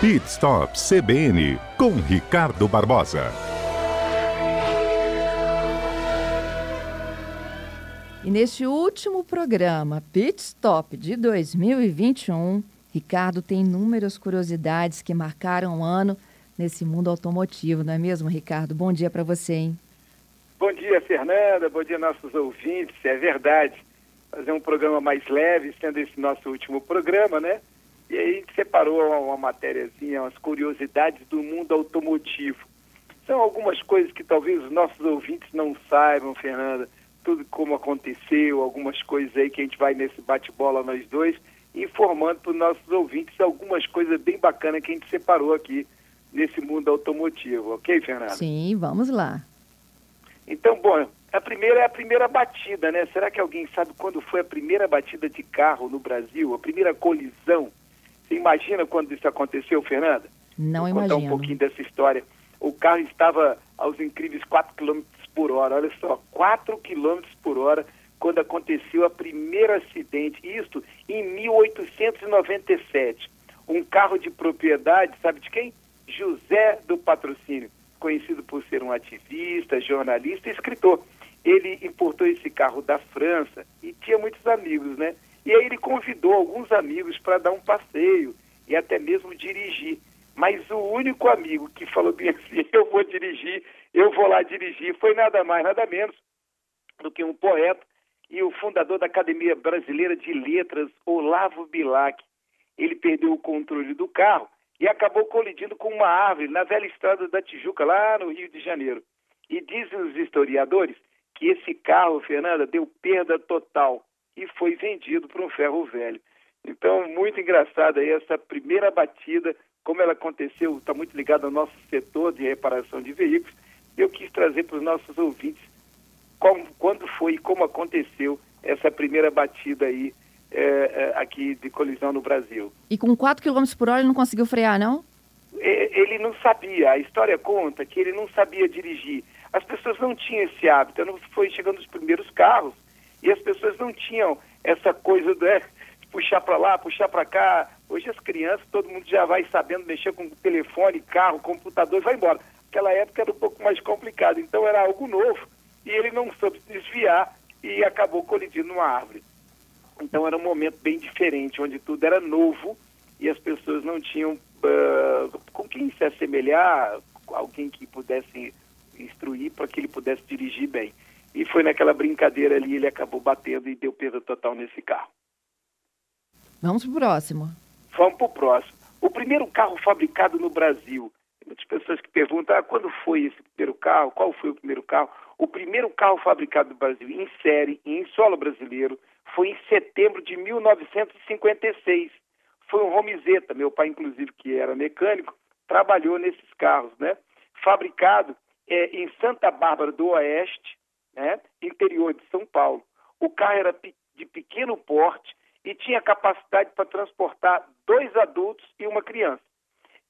Pit Stop CBN com Ricardo Barbosa. E neste último programa, Pit Stop de 2021, Ricardo tem inúmeras curiosidades que marcaram o ano nesse mundo automotivo, não é mesmo, Ricardo? Bom dia para você, hein? Bom dia, Fernanda. Bom dia, nossos ouvintes. É verdade. Fazer um programa mais leve, sendo esse nosso último programa, né? E aí a gente separou uma, matériazinha, umas curiosidades do mundo automotivo. São algumas coisas que talvez os nossos ouvintes não saibam, Fernanda, tudo como aconteceu, algumas coisas aí que a gente vai nesse bate-bola nós dois, informando para os nossos ouvintes algumas coisas bem bacanas que a gente separou aqui nesse mundo automotivo, ok, Fernanda? Sim, vamos lá. Então, bom, a primeira é a primeira batida, né? Será que alguém sabe quando foi a primeira batida de carro no Brasil, a primeira colisão? Você imagina quando isso aconteceu, Fernanda? Não Vou imagino. contar um pouquinho dessa história. O carro estava aos incríveis 4 km por hora. Olha só, 4 km por hora quando aconteceu a primeiro acidente. Isto em 1897. Um carro de propriedade, sabe de quem? José do Patrocínio, conhecido por ser um ativista, jornalista e escritor. Ele importou esse carro da França e tinha muitos amigos, né? E aí ele convidou alguns amigos para dar um passeio e até mesmo dirigir. Mas o único amigo que falou bem assim, eu vou dirigir, eu vou lá dirigir, foi nada mais, nada menos do que um poeta e o fundador da Academia Brasileira de Letras, Olavo Bilac. Ele perdeu o controle do carro e acabou colidindo com uma árvore na velha estrada da Tijuca, lá no Rio de Janeiro. E dizem os historiadores que esse carro, Fernanda, deu perda total e foi vendido para um ferro velho. Então, muito engraçada essa primeira batida, como ela aconteceu, está muito ligado ao nosso setor de reparação de veículos. Eu quis trazer para os nossos ouvintes como, quando foi e como aconteceu essa primeira batida aí é, é, aqui de colisão no Brasil. E com 4 km por hora ele não conseguiu frear, não? Ele não sabia, a história conta que ele não sabia dirigir. As pessoas não tinham esse hábito, não foi chegando os primeiros carros e as pessoas não tinham essa coisa né, de puxar para lá, puxar para cá. Hoje as crianças, todo mundo já vai sabendo mexer com telefone, carro, computador, vai embora. Naquela época era um pouco mais complicado, então era algo novo e ele não soube se desviar e acabou colidindo numa árvore. Então era um momento bem diferente, onde tudo era novo e as pessoas não tinham uh, com quem se assemelhar, alguém que pudesse instruir para que ele pudesse dirigir bem. E foi naquela brincadeira ali, ele acabou batendo e deu perda total nesse carro. Vamos para o próximo. Vamos para o próximo. O primeiro carro fabricado no Brasil. Muitas pessoas que perguntam, ah, quando foi esse primeiro carro? Qual foi o primeiro carro? O primeiro carro fabricado no Brasil em série, em solo brasileiro, foi em setembro de 1956. Foi um Romizeta, meu pai, inclusive, que era mecânico, trabalhou nesses carros, né? Fabricado é, em Santa Bárbara do Oeste, né? interior de São Paulo. O carro era de pequeno porte e tinha capacidade para transportar dois adultos e uma criança.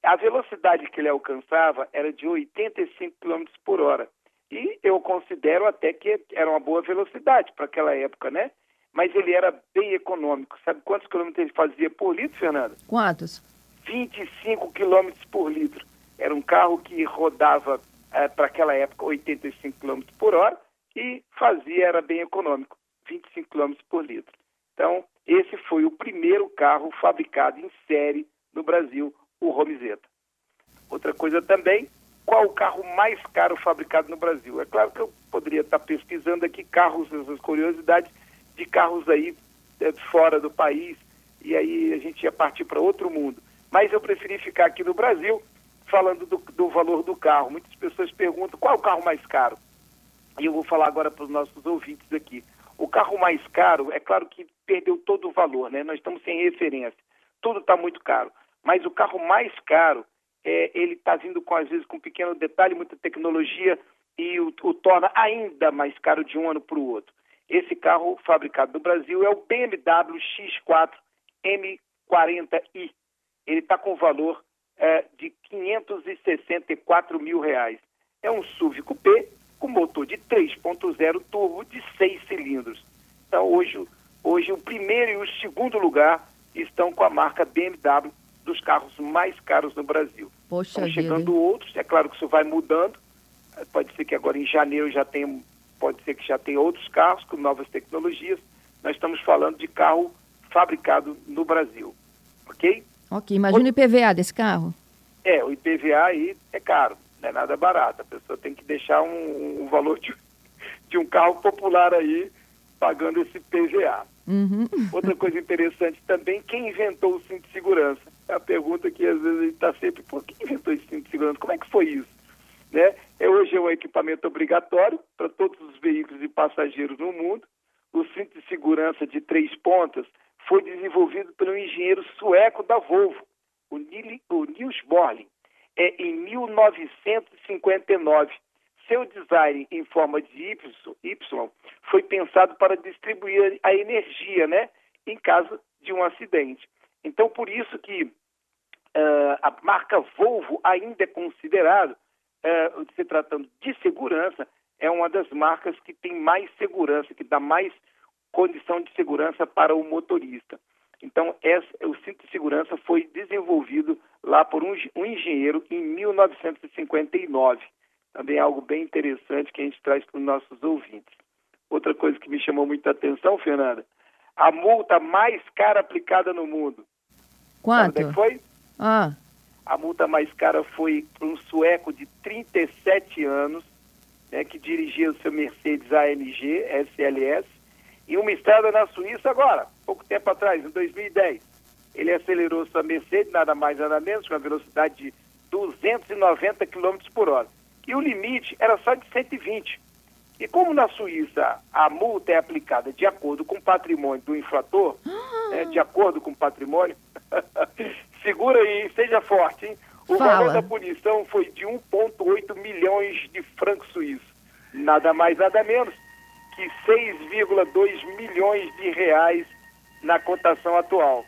A velocidade que ele alcançava era de 85 km por hora. E eu considero até que era uma boa velocidade para aquela época, né? Mas ele era bem econômico. Sabe quantos quilômetros ele fazia por litro, Fernanda? Quantos? 25 quilômetros por litro. Era um carro que rodava, é, para aquela época, 85 quilômetros por hora e fazia, era bem econômico, 25 quilômetros por litro. Então, esse foi o primeiro carro fabricado em série no Brasil, o Romizeta. Outra coisa também, qual o carro mais caro fabricado no Brasil? É claro que eu poderia estar pesquisando aqui carros, essas curiosidades de carros aí é, fora do país, e aí a gente ia partir para outro mundo. Mas eu preferi ficar aqui no Brasil falando do, do valor do carro. Muitas pessoas perguntam qual é o carro mais caro. E eu vou falar agora para os nossos ouvintes aqui. O carro mais caro, é claro que perdeu todo o valor, né? Nós estamos sem referência. Tudo está muito caro. Mas o carro mais caro, é, ele está vindo com, às vezes, com um pequeno detalhe, muita tecnologia, e o, o torna ainda mais caro de um ano para o outro. Esse carro fabricado no Brasil é o BMW X4 M40i. Ele está com valor é, de 564 mil reais. É um SUV coupé com motor de 3.0 turbo de 6 cilindros. Então hoje, hoje o primeiro e o segundo lugar estão com a marca BMW do dos carros mais caros no Brasil. Poxa Estão vida. chegando hein? outros, é claro que isso vai mudando. Eh, Pode ser que agora em janeiro já tenha, pode ser que já tenha outros carros com novas tecnologias. Nós estamos falando de carro fabricado no Brasil. Ok? Ok, imagina o IPVA desse carro. É, o IPVA aí é caro, não é nada barato. A pessoa tem que deixar um, um valor de, de um carro popular aí pagando esse IPVA. Uhum. Outra coisa interessante também, quem inventou o cinto de segurança? É a pergunta que às vezes a gente está sempre, por quem inventou esse cinto de segurança? Como é que foi isso? Né? É, hoje é um equipamento obrigatório para todos os veículos e passageiros no mundo. O cinto de segurança de três pontas foi desenvolvido pelo engenheiro sueco da Volvo, o, Niels Borling, é, em 1959. Seu design em forma de y, foi pensado para distribuir a energia, né, em caso de um acidente. Então, por isso que ah, a marca Volvo ainda é considerada, ah, se tratando de segurança, é uma das marcas que tem mais segurança, que dá mais condição de segurança para o motorista. Então, essa, o cinto de segurança foi desenvolvido lá por um, um engenheiro em 1959. Também é algo bem interessante que a gente traz para os nossos ouvintes. Outra coisa que me chamou muita atenção, Fernanda, a multa mais cara aplicada no mundo. Sabe Quanto? onde é que foi? Ah, A multa mais cara foi para um sueco de 37 anos, né, que dirigia o seu Mercedes AMG SLS, em uma estrada na Suíça agora, pouco tempo atrás, em 2010. Ele acelerou sua Mercedes, nada mais nada menos, com uma velocidade de 290 km por hora. E o limite era só de 120. E como na Suíça a multa é aplicada de acordo com o patrimônio do infrator, né, de acordo com o patrimônio, segura aí, seja forte, hein? O Fala. valor da punição foi de 1,8 milhões de francos suíços. Nada mais, nada menos que 6,2 milhões de reais na cotação atual.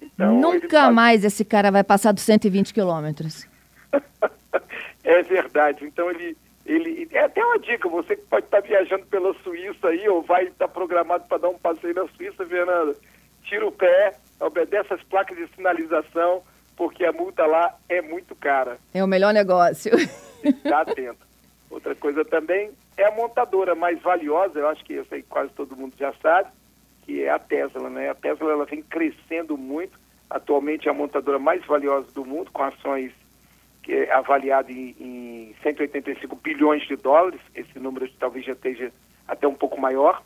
Então, nunca faz- mais esse cara vai passar dos 120 quilômetros. É verdade. Então ele, ele é até uma dica. Você que pode estar viajando pela Suíça aí ou vai estar programado para dar um passeio na Suíça, Fernanda, tira o pé, obedece as placas de sinalização, porque a multa lá é muito cara. É o melhor negócio. Está atento. Outra coisa também é a montadora mais valiosa. Eu acho que eu sei quase todo mundo já sabe, que é a Tesla, né? A Tesla ela vem crescendo muito. Atualmente é a montadora mais valiosa do mundo, com ações que é avaliado em, em 185 bilhões de dólares, esse número talvez já esteja até um pouco maior,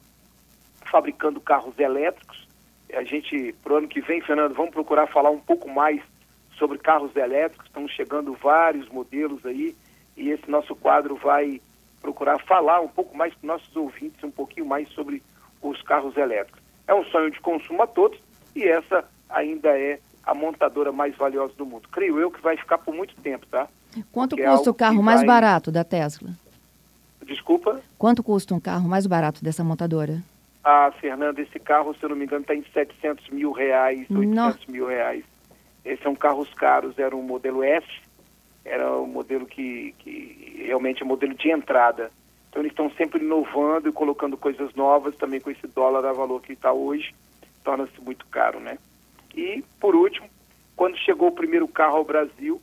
fabricando carros elétricos. A gente, para o ano que vem, Fernando, vamos procurar falar um pouco mais sobre carros elétricos, estão chegando vários modelos aí, e esse nosso quadro vai procurar falar um pouco mais para os nossos ouvintes, um pouquinho mais sobre os carros elétricos. É um sonho de consumo a todos, e essa ainda é a montadora mais valiosa do mundo. Creio eu que vai ficar por muito tempo, tá? Quanto Porque é custa o algo carro mais vai- barato da Tesla? Desculpa. Quanto custa um carro mais barato dessa montadora? Ah, Fernanda, esse carro, se eu não me engano, está em 700 mil reais, 800 Nossa. mil reais. Esses são carros caros, era um modelo S, era um modelo que, que realmente é um modelo de entrada. Então eles estão sempre inovando e colocando coisas novas, também com esse dólar a valor que está hoje, torna-se muito caro, né? E, por último, quando chegou o primeiro carro ao Brasil,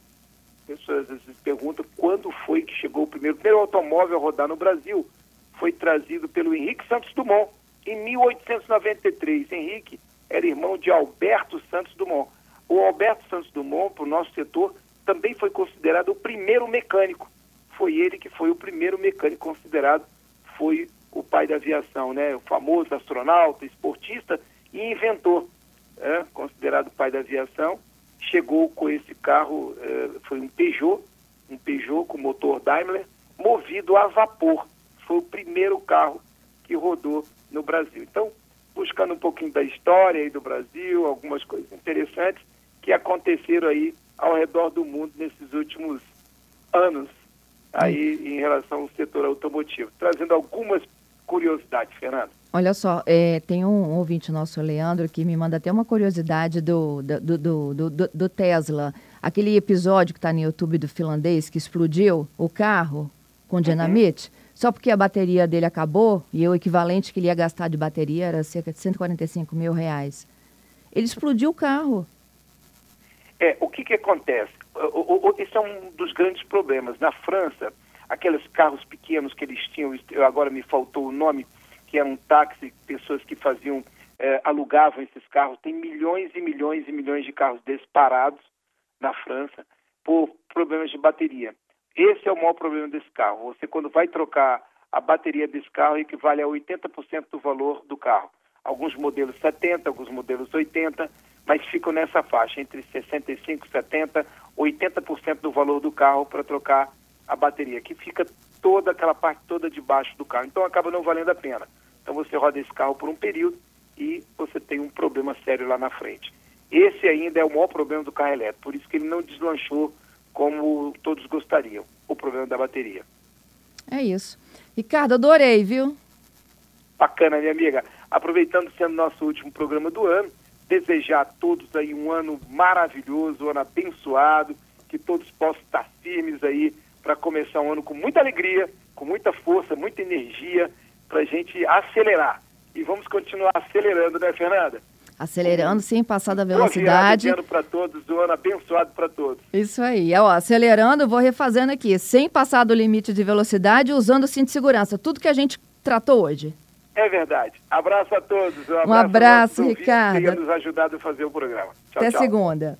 pessoas às vezes perguntam quando foi que chegou o primeiro, o primeiro automóvel a rodar no Brasil. Foi trazido pelo Henrique Santos Dumont em 1893. Henrique era irmão de Alberto Santos Dumont. O Alberto Santos Dumont, para o nosso setor, também foi considerado o primeiro mecânico. Foi ele que foi o primeiro mecânico considerado, foi o pai da aviação, né? O famoso astronauta, esportista e inventor, é, considerado o pai da aviação. Chegou com esse carro, eh, foi um Peugeot, um Peugeot com motor Daimler, movido a vapor. Foi o primeiro carro que rodou no Brasil. Então, buscando um pouquinho da história aí do Brasil, algumas coisas interessantes que aconteceram aí ao redor do mundo nesses últimos anos aí em relação ao setor automotivo, trazendo algumas curiosidades, Fernando. Olha só, é, tem um ouvinte nosso, Leandro, que me manda até uma curiosidade do, do, do, do, do- Tesla. Aquele episódio que está no YouTube do finlandês que explodiu o carro com dinamite, só porque a bateria dele acabou e o equivalente que ele ia gastar de bateria era cerca de 145 mil reais. Ele explodiu o carro. É, o que, que acontece? Esse é um dos grandes problemas. Na França, aqueles carros pequenos que eles tinham, agora me faltou o nome, que era um táxi, pessoas que faziam, eh, alugavam esses carros. Tem milhões e milhões e milhões de carros disparados na França por problemas de bateria. Esse é o maior problema desse carro. Você, quando vai trocar a bateria desse carro, equivale a 80% do valor do carro. Alguns modelos 70, alguns modelos 80, mas ficam nessa faixa, entre 65, 70, 80% do valor do carro para trocar a bateria, que fica toda aquela parte toda debaixo do carro. Então acaba não valendo a pena. Então você roda esse carro por um período e você tem um problema sério lá na frente. Esse ainda é o maior problema do carro elétrico, por isso que ele não deslanchou como todos gostariam, o problema da bateria. É isso. Ricardo, adorei, viu? Bacana, minha amiga. Aproveitando sendo nosso último programa do ano, desejar a todos aí um ano maravilhoso, um ano abençoado, que todos possam estar firmes aí para começar um ano com muita alegria, com muita força, muita energia, para a gente acelerar. E vamos continuar acelerando, né, Fernanda? Acelerando sem passar da velocidade. Um ano para todos, um ano abençoado para todos. Isso aí. Ó, acelerando, vou refazendo aqui, sem passar do limite de velocidade, usando o cinto de segurança. Tudo que a gente tratou hoje. É verdade. Abraço a todos. Um abraço, um abraço Ricardo. Que nos ajudado a fazer o programa. Tchau, Até tchau. segunda.